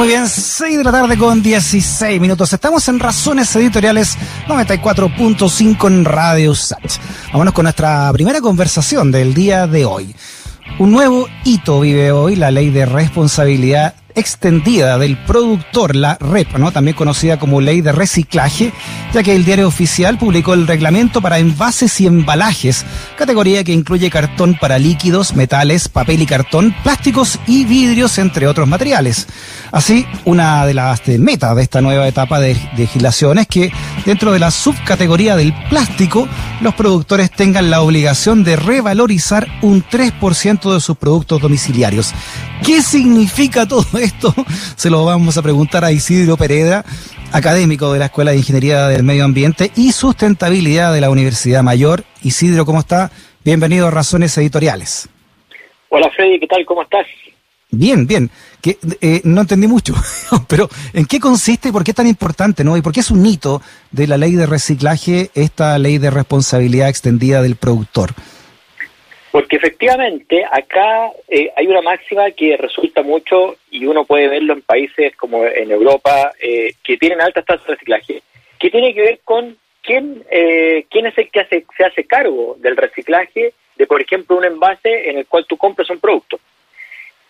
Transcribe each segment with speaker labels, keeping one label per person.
Speaker 1: Muy bien, 6 de la tarde con 16 minutos. Estamos en Razones Editoriales 94.5 en Radio Sat. Vámonos con nuestra primera conversación del día de hoy. Un nuevo hito vive hoy la ley de responsabilidad extendida del productor, la REP, ¿no? también conocida como Ley de Reciclaje, ya que el diario oficial publicó el reglamento para envases y embalajes, categoría que incluye cartón para líquidos, metales, papel y cartón, plásticos y vidrios, entre otros materiales. Así, una de las metas de esta nueva etapa de legislación es que dentro de la subcategoría del plástico, los productores tengan la obligación de revalorizar un 3% de sus productos domiciliarios. ¿Qué significa todo esto? Se lo vamos a preguntar a Isidro Pereda, académico de la Escuela de Ingeniería del Medio Ambiente y Sustentabilidad de la Universidad Mayor. Isidro, ¿cómo está? Bienvenido a Razones Editoriales.
Speaker 2: Hola Freddy, ¿qué tal? ¿Cómo estás?
Speaker 1: Bien, bien. Que, eh, no entendí mucho, pero ¿en qué consiste y por qué es tan importante, no? ¿Y por qué es un hito de la ley de reciclaje esta ley de responsabilidad extendida del productor?
Speaker 2: Porque efectivamente acá eh, hay una máxima que resulta mucho y uno puede verlo en países como en Europa eh, que tienen altas tasas de reciclaje, que tiene que ver con quién, eh, quién es el que hace, se hace cargo del reciclaje de, por ejemplo, un envase en el cual tú compras un producto.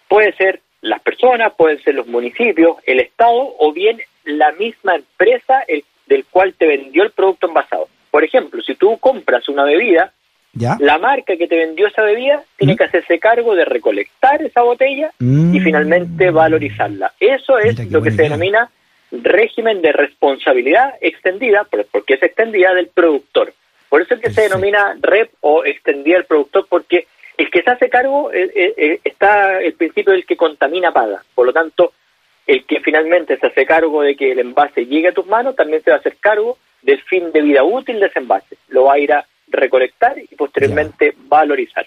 Speaker 2: Puede ser las personas, pueden ser los municipios, el Estado o bien la misma empresa el, del cual te vendió el producto envasado. Por ejemplo, si tú compras una bebida, la marca que te vendió esa bebida tiene ¿Mm? que hacerse cargo de recolectar esa botella y mm. finalmente valorizarla. Eso es lo que se denomina régimen de responsabilidad extendida, porque es extendida del productor. Por eso es que se denomina REP o extendida del productor, porque el que se hace cargo eh, eh, eh, está el principio del que contamina paga. Por lo tanto, el que finalmente se hace cargo de que el envase llegue a tus manos también se va a hacer cargo del fin de vida útil de ese envase. Lo va a ir a recolectar y posteriormente valorizar.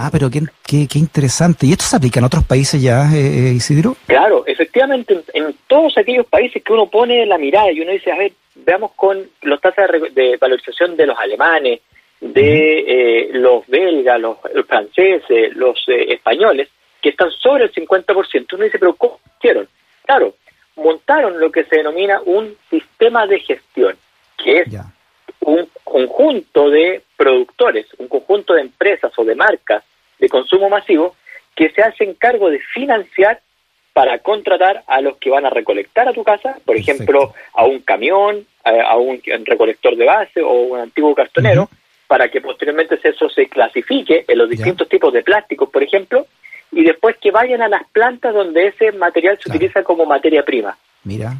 Speaker 1: Ah, pero qué, qué, interesante. ¿Y esto se aplica en otros países ya, eh, Isidro?
Speaker 2: Claro, efectivamente, en, todos aquellos países que uno pone la mirada y uno dice, a ver, veamos con las tasas de, valorización de los alemanes, de eh, los belgas, los, franceses, los eh, españoles, que están sobre el 50%. Uno dice, pero ¿cómo hicieron? Claro, montaron lo que se denomina un sistema de gestión, que es un conjunto de productores, un conjunto de empresas o de marcas de consumo masivo que se hacen cargo de financiar para contratar a los que van a recolectar a tu casa, por ejemplo, a un camión, a, un recolector de base o un antiguo cartonero, para que posteriormente eso se clasifique en los distintos tipos de plásticos, por ejemplo, y después que vayan a las plantas donde ese material se utiliza como materia prima.
Speaker 1: Mira.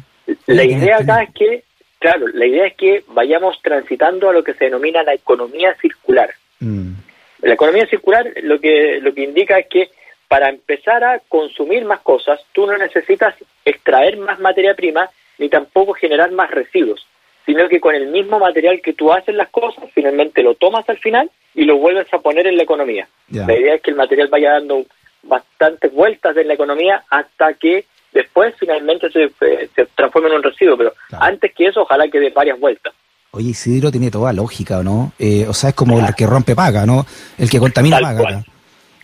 Speaker 2: La idea acá es que Claro, la idea es que vayamos transitando a lo que se denomina la economía circular. Mm. La economía circular lo que, lo que indica es que para empezar a consumir más cosas, tú no necesitas extraer más materia prima ni tampoco generar más residuos, sino que con el mismo material que tú haces las cosas, finalmente lo tomas al final y lo vuelves a poner en la economía. La idea es que el material vaya dando bastantes vueltas en la economía hasta que después finalmente se, se transforma en un residuo, pero antes que eso ojalá que dé varias vueltas.
Speaker 1: Oye, Isidro tiene toda lógica, ¿no? Eh, o sea, es como el que rompe paga, ¿no? El que contamina paga.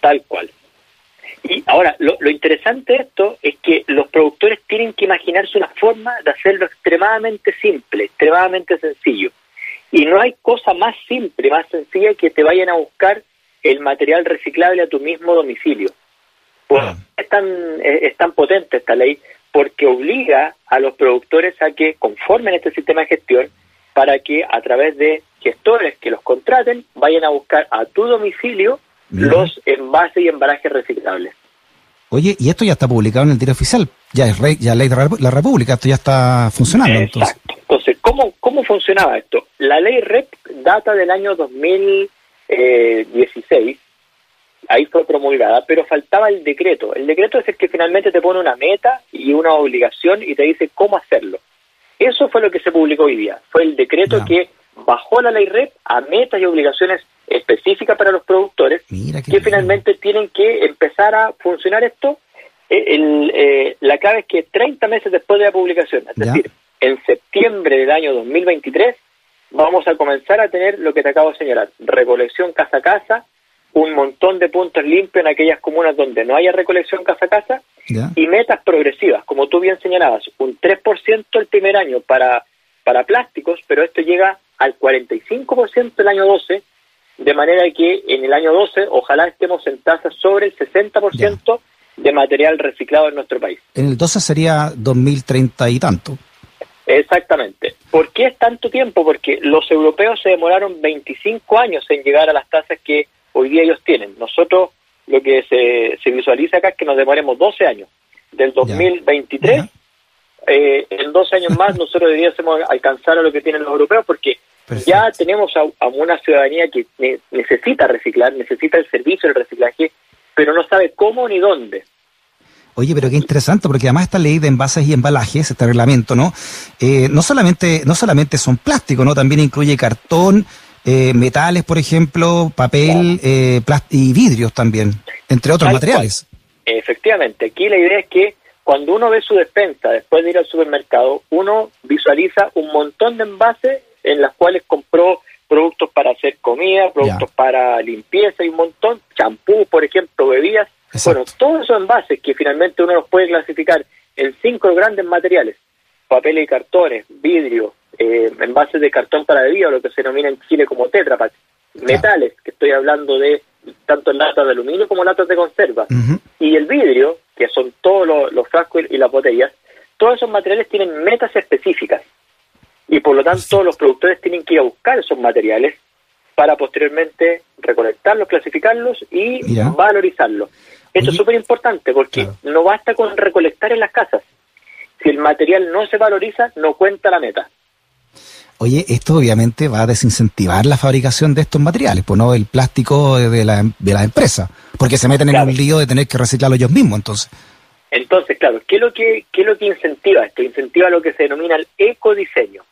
Speaker 2: tal cual. Y ahora, lo, lo, interesante de esto es que los productores tienen que imaginarse una forma de hacerlo extremadamente simple, extremadamente sencillo. Y no hay cosa más simple, más sencilla que te vayan a buscar el material reciclable a tu mismo domicilio. Pues es, tan, es, tan potente esta ley porque obliga a los productores a que conformen este sistema de gestión para que a través de gestores que los contraten vayan a buscar a tu domicilio los envases y embalajes reciclables.
Speaker 1: Oye, y esto ya está publicado en el diario oficial, ya es ya ley de la República, esto ya está funcionando.
Speaker 2: Exacto. Entonces, entonces ¿cómo, ¿cómo funcionaba esto? La ley REP data del año 2016 ahí fue promulgada, pero faltaba el decreto. El decreto es el que finalmente te pone una meta y una obligación y te dice cómo hacerlo. Eso fue lo que se publicó hoy día. Fue el decreto que bajó la ley REP a metas y obligaciones específicas para los productores que finalmente tienen que empezar a funcionar esto. Eh, el, eh, la clave es que 30 meses después de la publicación, es decir, en septiembre del año 2023, vamos a comenzar a tener lo que te acabo de señalar, recolección casa a casa, un montón de puntos limpios en aquellas comunas donde no haya recolección casa a casa y metas progresivas, como tú bien señalabas, un 3% el primer año para, para plásticos, pero esto llega al 45% el año 12, de manera que en el año 12 ojalá estemos en tasas sobre el 60% de material reciclado en nuestro país.
Speaker 1: En el 12 sería 2030 y tanto.
Speaker 2: Exactamente. ¿Por qué es tanto tiempo? Porque los europeos se demoraron 25 años en llegar a las tasas que hoy día ellos tienen. Nosotros lo que se, se visualiza acá es que nos demoremos 12 años. Del 2023, eh, en 12 años más nosotros deberíamos alcanzar a lo que tienen los europeos porque ya tenemos a, una ciudadanía que necesita reciclar, necesita el servicio del reciclaje, pero no sabe cómo ni dónde.
Speaker 1: Oye, pero qué interesante, porque además esta ley de envases y embalajes, este reglamento, ¿no? Eh, no solamente, no solamente son plásticos, ¿no? También incluye cartón, eh, metales, por ejemplo, papel eh, y vidrios también, entre otros materiales.
Speaker 2: Efectivamente, aquí la idea es que cuando uno ve su despensa después de ir al supermercado, uno visualiza un montón de envases en las cuales compró productos para hacer comida, productos para limpieza y un montón, champú, por ejemplo, bebidas. Bueno, todos esos envases que finalmente uno los puede clasificar en cinco grandes materiales, papel y cartones, vidrio, eh, envases de cartón para bebida, o lo que se denomina en Chile como Tetra metales, que estoy hablando de tanto latas de aluminio como latas de conserva, y el vidrio, que son todos los, frascos y las botellas, todos esos materiales tienen metas específicas. Y por lo tanto los productores tienen que ir a buscar esos materiales para posteriormente recolectarlos, clasificarlos y valorizarlos. Esto es súper importante porque no basta con recolectar en las casas. Si el material no se valoriza, no cuenta la meta.
Speaker 1: Oye, esto obviamente va a desincentivar la fabricación de estos materiales, pues no el plástico de la, de la empresa, porque se meten en un lío de tener que reciclarlo ellos mismos, entonces.
Speaker 2: Entonces, claro, ¿qué es lo que, qué es lo que incentiva esto? Incentiva lo que se denomina el ecodiseño.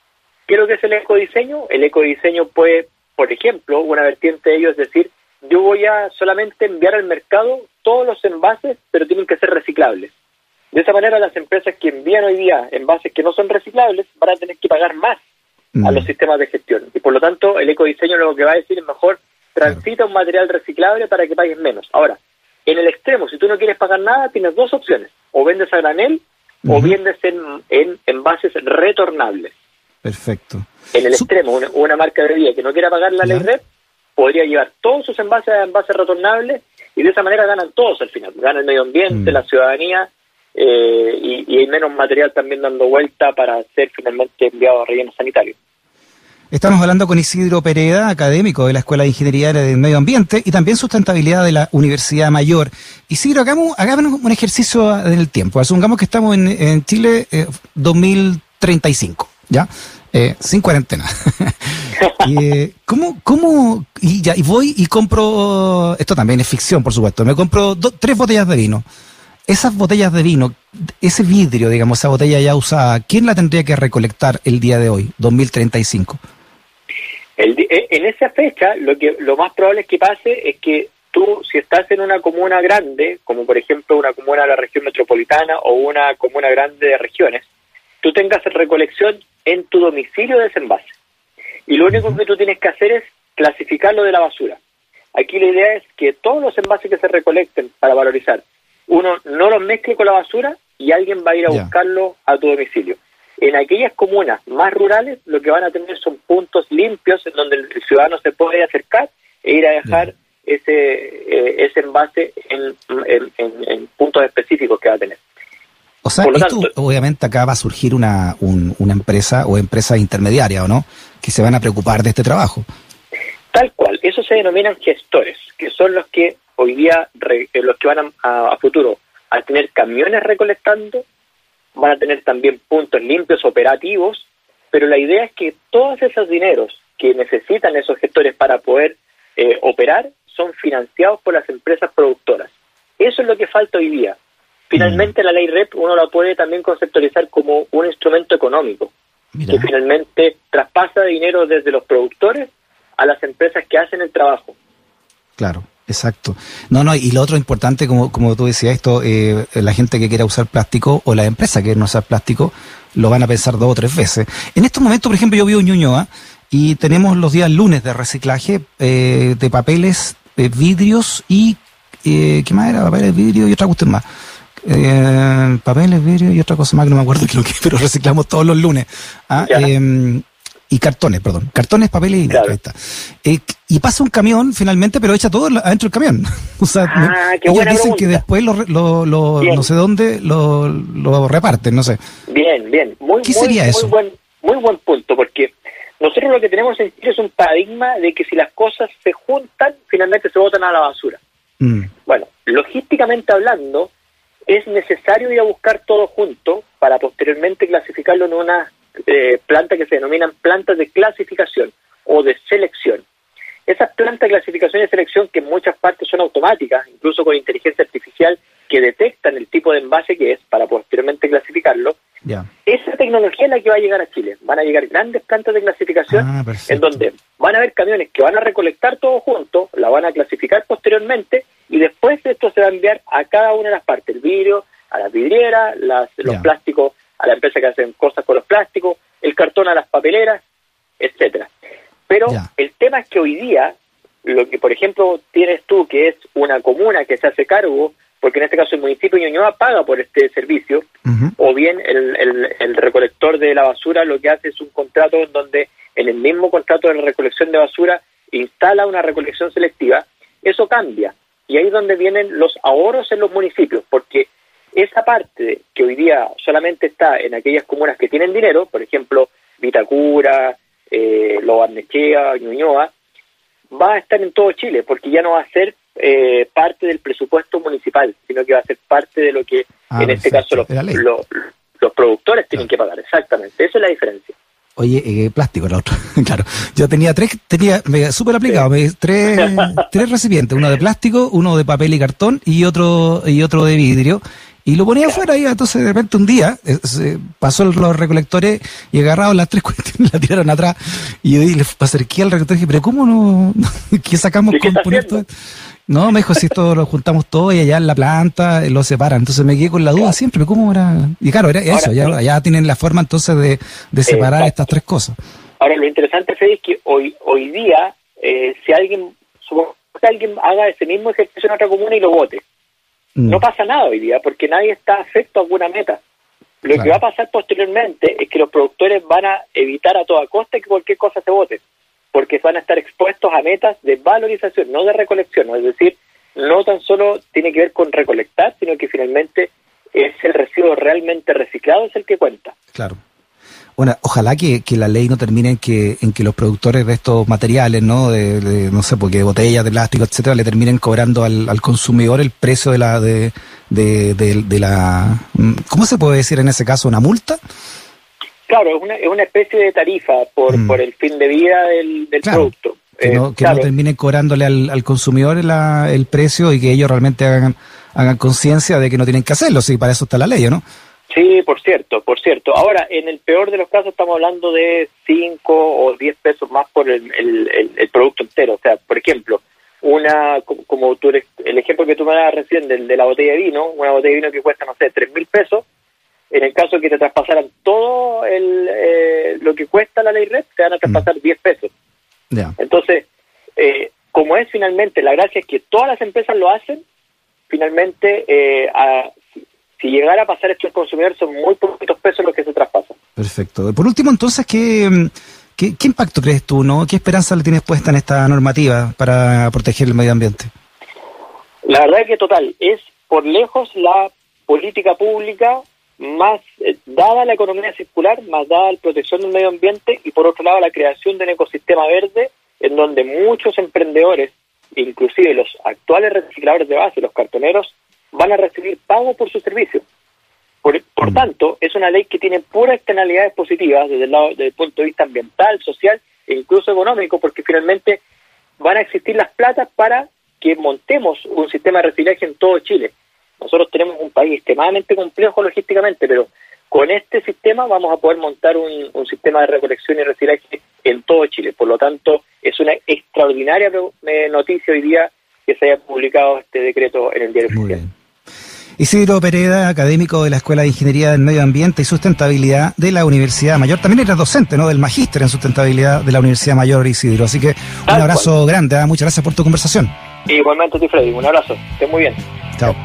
Speaker 2: ¿Qué es lo que es el ecodiseño? El ecodiseño puede, por ejemplo, una vertiente de ello es decir, yo voy a solamente enviar al mercado todos los envases, pero tienen que ser reciclables. De esa manera, las empresas que envían hoy día envases que no son reciclables van a tener que pagar más a los mm. sistemas de gestión. Y por lo tanto, el ecodiseño lo que va a decir es mejor transita un material reciclable para que pagues menos. Ahora, en el extremo, si tú no quieres pagar nada, tienes dos opciones. O vendes a granel o vendes en, en envases retornables.
Speaker 1: Perfecto.
Speaker 2: En el extremo, una, marca de bebida que no quiera pagar la ley red, podría llevar todos sus envases a envases retornables y de esa manera ganan todos al final. Gana el medio ambiente, mm. la ciudadanía eh, y, hay menos material también dando vuelta para ser finalmente enviado a relleno sanitario.
Speaker 1: Estamos hablando con Isidro Pereda, académico de la Escuela de Ingeniería del Medio Ambiente y también sustentabilidad de la Universidad Mayor. Isidro, hagamos, un ejercicio en el tiempo. Asumamos que estamos en, Chile 2035. Eh, ¿ya? Eh, sin cuarentena. eh, ¿Cómo, cómo, y ya, y voy y compro, esto también es ficción, por supuesto, me compro tres botellas de vino. Esas botellas de vino, ese vidrio, digamos, esa botella ya usada, ¿quién la tendría que recolectar el día de hoy, 2035?
Speaker 2: El, eh, en esa fecha, lo que lo más probable es que pase es que tú, si estás en una comuna grande, como por ejemplo una comuna de la región metropolitana o una comuna grande de regiones, tú tengas recolección en tu domicilio de desenvase. Y lo único que tú tienes que hacer es clasificarlo de la basura. Aquí la idea es que todos los envases que se recolecten para valorizar, uno no los mezcle con la basura y alguien va a ir a buscarlo a tu domicilio. En aquellas comunas más rurales lo que van a tener son puntos limpios en donde el ciudadano se puede acercar e ir a dejar ese, eh, ese envase en, en puntos específicos que va a tener.
Speaker 1: O sea, esto obviamente acá va a surgir una, una empresa o empresa intermediaria, ¿o no? Que se van a preocupar de este trabajo.
Speaker 2: Tal cual, eso se denominan gestores, que son los que hoy día, eh, los que van a, futuro, al tener camiones recolectando, van a tener también puntos limpios operativos, pero la idea es que todos esos dineros que necesitan esos gestores para poder eh, operar son financiados por las empresas productoras. Eso es lo que falta hoy día. Finalmente mm. la ley REP uno la puede también conceptualizar como un instrumento económico, que finalmente traspasa dinero desde los productores a las empresas que hacen el trabajo.
Speaker 1: Claro. Exacto. No, no, y lo otro importante, como, como tú decías, esto, eh, la gente que quiera usar plástico o la empresa que quiera usar plástico, lo van a pensar dos o tres veces. En estos momentos, por ejemplo, yo vivo en Ñuñoa y tenemos los días lunes de reciclaje eh, de papeles, vidrios y, eh, ¿qué más era? Papeles, vidrio y otra cuestión más Eh, papeles, vidrio y otra cosa más que no me acuerdo qué lo que, pero reciclamos todos los lunes. ¿ah? Y cartones, perdón. Cartones, papeles y
Speaker 2: Claro.
Speaker 1: está. Eh, y pasa un camión finalmente, pero echa todo adentro del camión. o sea,
Speaker 2: Ah,
Speaker 1: me-
Speaker 2: qué
Speaker 1: ellos
Speaker 2: buena
Speaker 1: dicen que después lo, lo, lo- no sé dónde lo, lo reparten, no sé.
Speaker 2: Bien, bien. Muy,
Speaker 1: ¿Qué
Speaker 2: muy,
Speaker 1: sería
Speaker 2: muy
Speaker 1: eso?
Speaker 2: buen, muy buen punto, porque nosotros lo que tenemos en Chile es un paradigma de que si las cosas se juntan, finalmente se botan a la basura.
Speaker 1: Mm,
Speaker 2: Bueno, logísticamente hablando, es necesario ir a buscar todo junto para posteriormente clasificarlo en una eh, planta que se denominan plantas de clasificación o de selección. Esas plantas de clasificación y de selección, que en muchas partes son automáticas, incluso con inteligencia artificial, que detectan el tipo de envase que es para posteriormente clasificarlo, esa tecnología es la que va a llegar a Chile. Van a llegar grandes plantas de clasificación
Speaker 1: Ah,
Speaker 2: en donde van a haber camiones que van a recolectar todo junto, la van a clasificar posteriormente y después esto se va a enviar a cada una de las partes, el vidrio, a las vidrieras, las, los plásticos a la empresa que hacen cosas con los plásticos, el cartón a las papeleras, etcétera. Pero el tema es que hoy día, lo que por ejemplo tienes tú, que es una comuna que se hace cargo, porque en este caso el municipio de Ñuñoa paga por este servicio, o bien el, el, el recolector de la basura lo que hace es un contrato en donde en el mismo contrato de recolección de basura instala una recolección selectiva, eso cambia. Y ahí es donde vienen los ahorros en los municipios, porque esa parte que hoy día solamente está en aquellas comunas que tienen dinero, por ejemplo, Vitacura, eh, Lo Barnechea, Ñuñoa, va a estar en todo Chile, porque ya no va a ser eh, parte del presupuesto municipal, sino que va a ser parte de lo que
Speaker 1: Ah,
Speaker 2: en este caso los,
Speaker 1: Era
Speaker 2: los, los productores tienen que pagar. Exactamente, esa es la diferencia.
Speaker 1: Oye, eh, plástico el otro. claro. Yo tenía tres, tenía, me- súper aplicado, me- tres, tres recipientes, uno de plástico, uno de papel y cartón y otro, y otro de vidrio. Y lo ponía afuera y entonces de repente un día eh, se pasó los recolectores y agarraron las tres cuestiones y la tiraron atrás. Y yo le acerqué al recolector y dije, pero ¿cómo no? ¿Qué sacamos
Speaker 2: ¿Y qué
Speaker 1: con poner todo? No, me dijo, si esto lo juntamos todo y allá en la planta eh, lo separan. Entonces me quedé con la duda siempre, ¿cómo era? Y claro, era eso,
Speaker 2: Ahora,
Speaker 1: ya,
Speaker 2: pero-
Speaker 1: ya tienen la forma entonces de, de separar estas tres cosas.
Speaker 2: Ahora, lo interesante, Fede, es que hoy, hoy día, eh, si alguien, supongamos que alguien haga ese mismo ejercicio en otra comuna y lo vote. No pasa nada hoy día, porque nadie está afecto a alguna meta. Lo
Speaker 1: Claro.
Speaker 2: que va a pasar posteriormente es que los productores van a evitar a toda costa que cualquier cosa se vote, porque van a estar expuestos a metas de valorización, no de recolección, es decir, no tan solo tiene que ver con recolectar, sino que finalmente es el residuo realmente reciclado es el que cuenta.
Speaker 1: Claro. Bueno, ojalá que, que la ley no termine en que, en que los productores de estos materiales, ¿no? De, de, no sé, porque botellas de plástico, etcétera, le terminen cobrando al, al consumidor el precio de la, de, de, la, ¿cómo se puede decir en ese caso? ¿Una multa?
Speaker 2: Claro, es una, es una especie de tarifa por,
Speaker 1: Mm.
Speaker 2: por el fin de vida del, del
Speaker 1: Claro,
Speaker 2: producto.
Speaker 1: Que,
Speaker 2: Eh,
Speaker 1: no, que
Speaker 2: claro,
Speaker 1: no terminen cobrándole al, al consumidor la- el precio y que ellos realmente hagan, hagan conciencia de que no tienen que hacerlo, sí, para eso está la ley, ¿o ¿no?
Speaker 2: Sí, por cierto, por cierto. Ahora, en el peor de los casos estamos hablando de 5 o 10 pesos más por el, el, el- el producto entero. O sea, por ejemplo, una como, tú eres- el ejemplo que tú me das recién del, de la botella de vino, una botella de vino que cuesta, no sé, 3 mil pesos, en el caso que te traspasaran todo el, eh, lo que cuesta la ley red, te van a traspasar 10 pesos.
Speaker 1: Ya.
Speaker 2: Entonces, eh, como es finalmente, la gracia es que todas las empresas lo hacen, finalmente, eh, a- si, llegara a pasar esto al consumidor, son muy poquitos pesos los que se traspasan.
Speaker 1: Perfecto. Por último, entonces, ¿qué, qué, qué impacto crees tú, no? ¿Qué esperanza le tienes puesta en esta normativa para proteger el medio ambiente?
Speaker 2: La verdad es que total, es por lejos la política pública más eh, dada la economía circular, más dada la protección del medio ambiente y por otro lado la creación de un ecosistema verde en donde muchos emprendedores, inclusive los actuales recicladores de base, los cartoneros, van a recibir pago por su servicio. Por, por
Speaker 1: Mm.
Speaker 2: tanto, es una ley que tiene puras externalidades positivas desde el, lado, desde el punto de vista ambiental, social e incluso económico, porque finalmente van a existir las platas para que montemos un sistema de reciclaje en todo Chile. Nosotros tenemos un país extremadamente complejo logísticamente, pero con este sistema vamos a poder montar un, un sistema de recolección y reciclaje en todo Chile. Por lo tanto, es una extraordinaria eh, noticia hoy día que se haya publicado este decreto en el diario
Speaker 1: Muy
Speaker 2: oficial.
Speaker 1: bien. Isidro Pereda, académico de la Escuela de Ingeniería del Medio Ambiente y Sustentabilidad de la Universidad Mayor. También eres docente, ¿no? Del magíster en sustentabilidad de la Universidad Mayor, Isidro. Así que un
Speaker 2: Tal
Speaker 1: abrazo grande. ¿ah? Muchas gracias por tu conversación.
Speaker 2: Igualmente, a ti, Freddy. Un abrazo. Estés muy bien.
Speaker 1: Chao.